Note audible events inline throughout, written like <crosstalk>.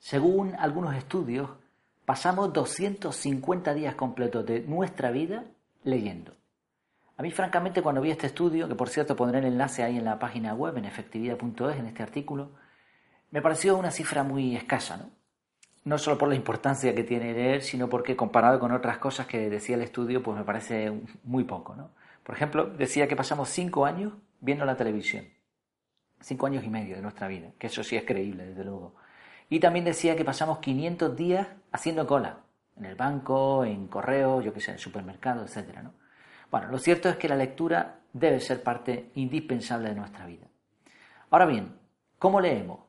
Según algunos estudios, pasamos 250 días completos de nuestra vida leyendo. A mí, francamente, cuando vi este estudio, que por cierto pondré el enlace ahí en la página web, en efectividad.es, en este artículo, me pareció una cifra muy escasa, ¿no? No solo por la importancia que tiene leer, sino porque comparado con otras cosas que decía el estudio, pues me parece muy poco, ¿no? Por ejemplo, decía que pasamos cinco años viendo la televisión. Cinco años y medio de nuestra vida, que eso sí es creíble, desde luego. Y también decía que pasamos 500 días haciendo cola, en el banco, en correo, yo qué sé, en el supermercado, etcétera, ¿no? Bueno, lo cierto es que la lectura debe ser parte indispensable de nuestra vida. Ahora bien, ¿cómo leemos?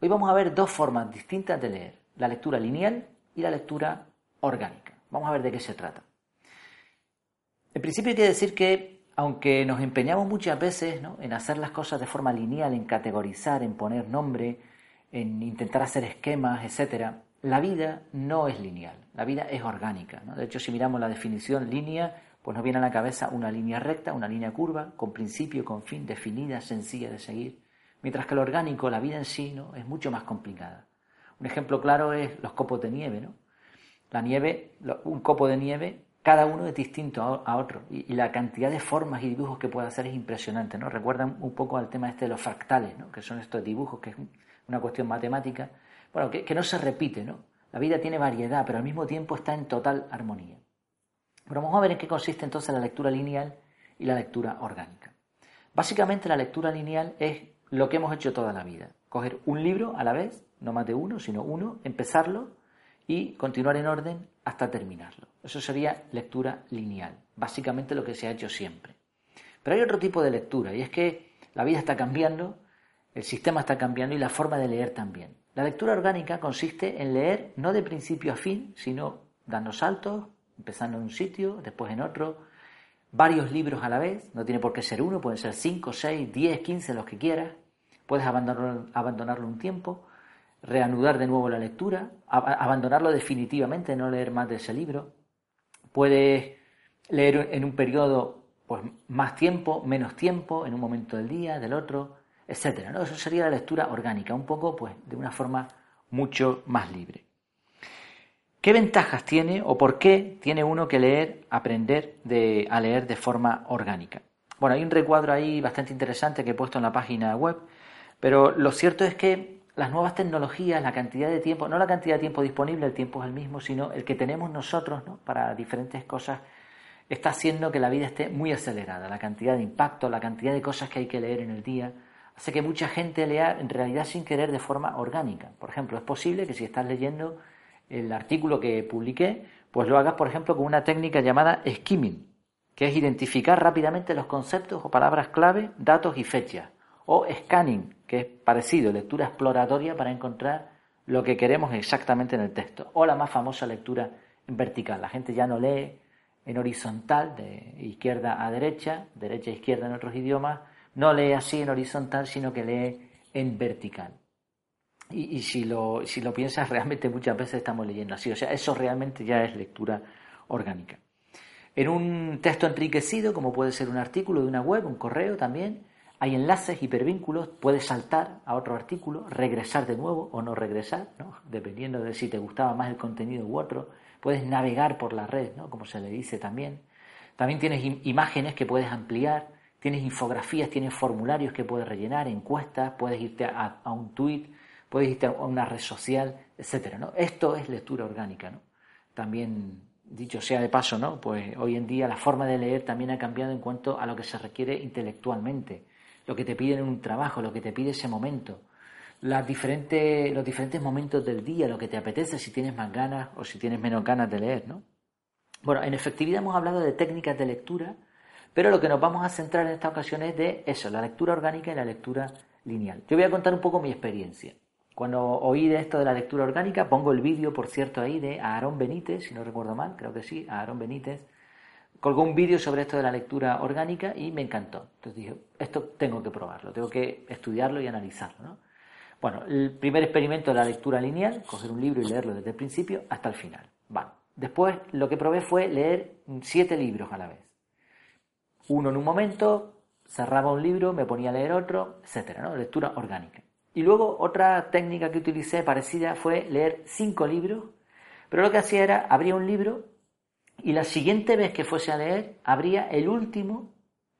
Hoy vamos a ver dos formas distintas de leer, la lectura lineal y la lectura orgánica. Vamos a ver de qué se trata. En principio hay que decir que, aunque nos empeñamos muchas veces en hacer las cosas de forma lineal, en categorizar, en poner nombre, en intentar hacer esquemas, etc., la vida no es lineal, la vida es orgánica. De hecho, si miramos la definición línea, pues nos viene a la cabeza una línea recta, una línea curva, con principio, con fin, definida, sencilla de seguir, mientras que lo orgánico, la vida en sí, ¿no? es mucho más complicada. Un ejemplo claro es los copos de nieve. ¿no? La nieve, un copo de nieve, cada uno es distinto a otro y, la cantidad de formas y dibujos que puede hacer es impresionante. ¿no? Recuerdan un poco al tema este de los fractales, ¿no? que son estos dibujos, que una cuestión matemática, bueno, que, no se repite. ¿no? La vida tiene variedad, pero al mismo tiempo está en total armonía. Pero vamos a ver en qué consiste entonces la lectura lineal y la lectura orgánica. Básicamente la lectura lineal es lo que hemos hecho toda la vida. Coger un libro a la vez, no más de uno, sino uno, empezarlo y continuar en orden hasta terminarlo. Eso sería lectura lineal, básicamente lo que se ha hecho siempre. Pero hay otro tipo de lectura y es que la vida está cambiando, el sistema está cambiando y la forma de leer también. La lectura orgánica consiste en leer no de principio a fin, sino dando saltos, empezando en un sitio, después en otro, varios libros a la vez, no tiene por qué ser uno, pueden ser cinco, seis, diez, quince, los que quieras, puedes abandonarlo, abandonarlo un tiempo, reanudar de nuevo la lectura, abandonarlo definitivamente, no leer más de ese libro, puedes leer en un periodo pues, más tiempo, menos tiempo, en un momento del día, del otro, etc. ¿no? Eso sería la lectura orgánica, un poco pues, de una forma mucho más libre. ¿Qué ventajas tiene o por qué tiene uno que leer, aprender a leer de forma orgánica? Bueno, hay un recuadro ahí bastante interesante que he puesto en la página web, pero lo cierto es que las nuevas tecnologías, la cantidad de tiempo, no la cantidad de tiempo disponible, el tiempo es el mismo, sino el que tenemos nosotros para diferentes cosas, está haciendo que la vida esté muy acelerada. La cantidad de impacto, la cantidad de cosas que hay que leer en el día, hace que mucha gente lea en realidad sin querer de forma orgánica. Por ejemplo, es posible que si estás leyendo el artículo que publiqué, pues lo hagas, por ejemplo, con una técnica llamada skimming, que es identificar rápidamente los conceptos o palabras clave, datos y fechas. O scanning, que es parecido, lectura exploratoria para encontrar lo que queremos exactamente en el texto. O la más famosa lectura en vertical. La gente ya no lee en horizontal, de izquierda a derecha, derecha a izquierda en otros idiomas, no lee así en horizontal, sino que lee en vertical. Y, si, lo, si lo piensas, <laughs> realmente muchas veces estamos leyendo así. O sea, eso realmente ya es lectura orgánica. En un texto enriquecido, como puede ser un artículo de una web, un correo también, hay enlaces, hipervínculos, puedes saltar a otro artículo, regresar de nuevo o no regresar, dependiendo de si te gustaba más el contenido u otro. Puedes navegar por la red, ¿no? como se le dice también. También tienes imágenes que puedes ampliar, tienes infografías, tienes formularios que puedes rellenar, encuestas, puedes irte a, un tweet, puedes irte a una red social, etcétera, ¿no? Esto es lectura orgánica, ¿no? También, dicho sea de paso, ¿no? Pues hoy en día la forma de leer también ha cambiado en cuanto a lo que se requiere intelectualmente, lo que te piden en un trabajo, lo que te pide ese momento, los diferentes momentos del día, lo que te apetece, si tienes más ganas o si tienes menos ganas de leer, ¿no? Bueno, en efectividad hemos hablado de técnicas de lectura, pero lo que nos vamos a centrar en esta ocasión es de eso, la lectura orgánica y la lectura lineal. Yo voy a contar un poco mi experiencia. Cuando oí de esto de la lectura orgánica, pongo el vídeo, por cierto, ahí de Aarón Benítez, si no recuerdo mal, creo que sí, Aarón Benítez, colgó un vídeo sobre esto de la lectura orgánica y me encantó. Entonces dije, esto tengo que probarlo, tengo que estudiarlo y analizarlo. ¿no? Bueno, el primer experimento de la lectura lineal, coger un libro y leerlo desde el principio hasta el final. Bueno, después lo que probé fue leer siete libros a la vez. Uno en un momento, cerraba un libro, me ponía a leer otro, etcétera, ¿no? Lectura orgánica. Y luego otra técnica que utilicé parecida fue leer cinco libros, pero lo que hacía era, abría un libro y la siguiente vez que fuese a leer, abría el último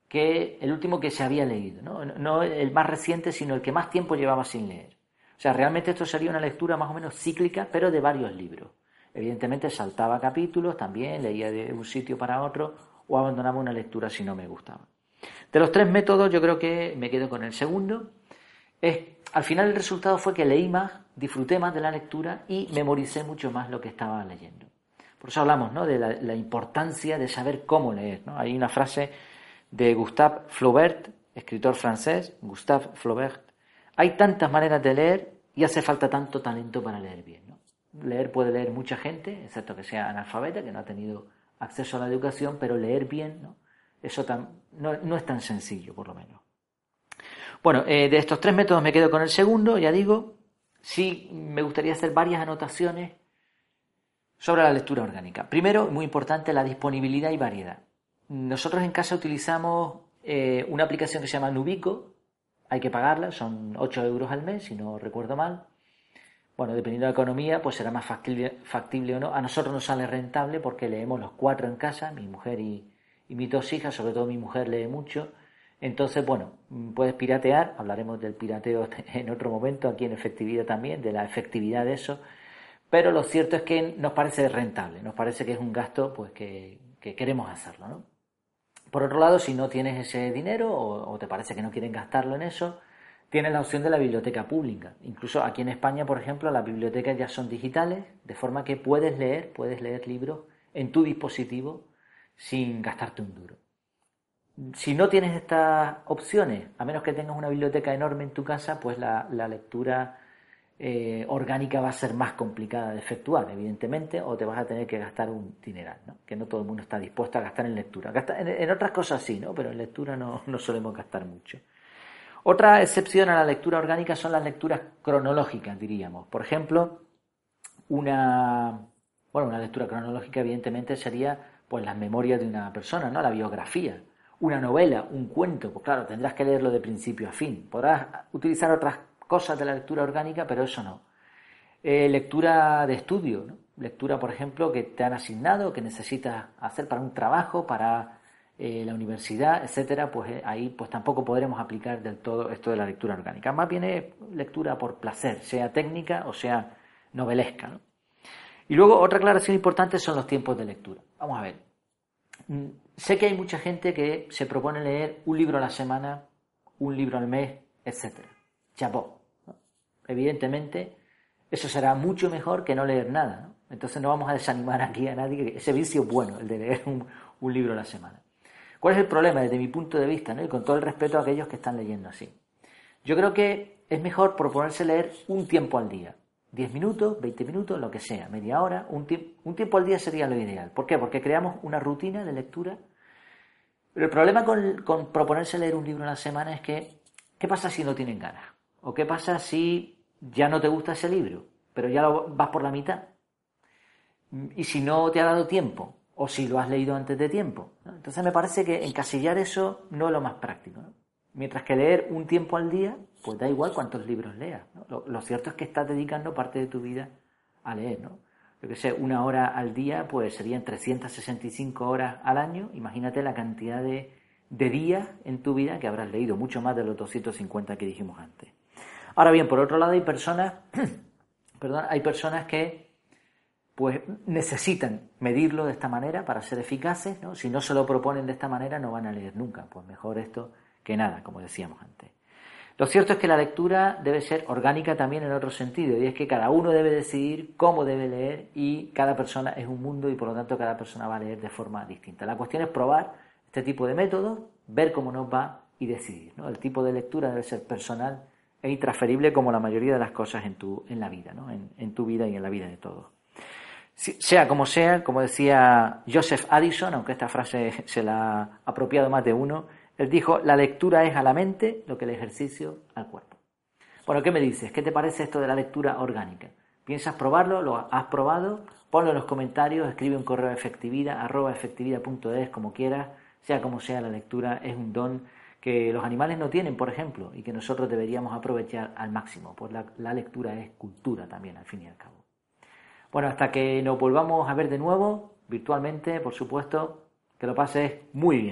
que, el último que se había leído, ¿no? no el más reciente, sino el que más tiempo llevaba sin leer. O sea, realmente esto sería una lectura más o menos cíclica, pero de varios libros. Evidentemente saltaba capítulos, también leía de un sitio para otro o abandonaba una lectura si no me gustaba. De los tres métodos yo creo que me quedo con el segundo. Es, al final el resultado fue que leí más, disfruté más de la lectura y memoricé mucho más lo que estaba leyendo. Por eso hablamos ¿no? de la, importancia de saber cómo leer. ¿no? Hay una frase de Gustave Flaubert, escritor francés, Gustave Flaubert, hay tantas maneras de leer y hace falta tanto talento para leer bien. Leer puede leer mucha gente, excepto que sea analfabeta, que no ha tenido acceso a la educación, pero leer bien, ¿no? eso no, es tan sencillo, por lo menos. Bueno, eh, de estos tres métodos me quedo con el segundo, ya digo, sí me gustaría hacer varias anotaciones sobre la lectura orgánica. Primero, muy importante, la disponibilidad y variedad. Nosotros en casa utilizamos eh, una aplicación que se llama Nubico, hay que pagarla, son 8 euros al mes, si no recuerdo mal. Bueno, dependiendo de la economía, pues será más factible, o no. A nosotros nos sale rentable porque leemos los cuatro en casa, mi mujer y, mis dos hijas, sobre todo mi mujer lee mucho. Entonces, bueno, puedes piratear, hablaremos del pirateo <laughs> en otro momento, aquí en efectividad también, de la efectividad de eso. Pero lo cierto es que nos parece rentable, nos parece que es un gasto pues que, que queremos hacerlo, ¿no? Por otro lado, si no tienes ese dinero o, te parece que no quieren gastarlo en eso, tienes la opción de la biblioteca pública. Incluso aquí en España, por ejemplo, las bibliotecas ya son digitales, de forma que puedes leer, puedes leer libros en tu dispositivo sin gastarte un duro. Si no tienes estas opciones, a menos que tengas una biblioteca enorme en tu casa, pues la lectura eh, orgánica va a ser más complicada de efectuar, evidentemente, o te vas a tener que gastar un dineral, ¿no? que no todo el mundo está dispuesto a gastar en lectura. en, otras cosas sí, ¿no? pero en lectura no, no solemos gastar mucho. Otra excepción a la lectura orgánica son las lecturas cronológicas, diríamos. Por ejemplo, una, bueno, una lectura cronológica evidentemente sería pues las memorias de una persona, ¿no? La biografía. Una novela, un cuento, pues claro, tendrás que leerlo de principio a fin. Podrás utilizar otras cosas de la lectura orgánica, pero eso no. Eh, lectura de estudio, lectura, por ejemplo, que te han asignado, que necesitas hacer para un trabajo, para eh, la universidad, etcétera, pues eh, ahí pues tampoco podremos aplicar del todo esto de la lectura orgánica. Más bien es lectura por placer, sea técnica o sea novelesca. Y luego otra aclaración importante son los tiempos de lectura. Vamos a ver. Mm, sé que hay mucha gente que se propone leer un libro a la semana, un libro al mes, etcétera. Chapó. Evidentemente, eso será mucho mejor que no leer nada. Entonces no vamos a desanimar aquí a nadie. Ese vicio es bueno, el de leer un, libro a la semana. ¿Cuál es el problema desde mi punto de vista? Y con todo el respeto a aquellos que están leyendo así. Yo creo que es mejor proponerse leer un tiempo al día. 10 minutos, 20 minutos, lo que sea, media hora, un, un tiempo al día sería lo ideal. ¿Por qué? Porque creamos una rutina de lectura. Pero el problema con, con proponerse leer un libro a la semana es que, ¿qué pasa si no tienen ganas? ¿O qué pasa si ya no te gusta ese libro, pero ya lo vas por la mitad. Y si no te ha dado tiempo, o si lo has leído antes de tiempo. Entonces me parece que encasillar eso no es lo más práctico. Mientras que leer un tiempo al día, pues da igual cuántos libros leas. Lo, cierto es que estás dedicando parte de tu vida a leer. ¿no? Yo que sé, una hora al día, pues serían 365 horas al año. Imagínate la cantidad de, de días en tu vida que habrás leído, mucho más de los 250 que dijimos antes. Ahora bien, por otro lado hay personas, <clears throat> perdón, hay personas que pues necesitan medirlo de esta manera para ser eficaces, ¿no? Si no se lo proponen de esta manera no van a leer nunca, pues mejor esto que nada, como decíamos antes. Lo cierto es que la lectura debe ser orgánica también en otro sentido, y es que cada uno debe decidir cómo debe leer y cada persona es un mundo y por lo tanto cada persona va a leer de forma distinta. La cuestión es probar este tipo de métodos, ver cómo nos va y decidir. El tipo de lectura debe ser personal e intransferible como la mayoría de las cosas en, tu, en la vida, ¿no? en, tu vida y en la vida de todos. Sea como sea, como decía Joseph Addison, aunque esta frase <laughs> se la ha apropiado más de uno, él dijo, la lectura es a la mente lo que el ejercicio al cuerpo. Bueno, ¿qué me dices? ¿Qué te parece esto de la lectura orgánica? ¿Piensas probarlo? ¿Lo has probado? Ponlo en los comentarios, escribe un correo a efectividad, arroba efectividad.es, como quieras, sea como sea, la lectura es un don que los animales no tienen, por ejemplo, y que nosotros deberíamos aprovechar al máximo, pues la, la lectura es cultura también, al fin y al cabo. Bueno, hasta que nos volvamos a ver de nuevo, virtualmente, por supuesto, que lo pases muy bien.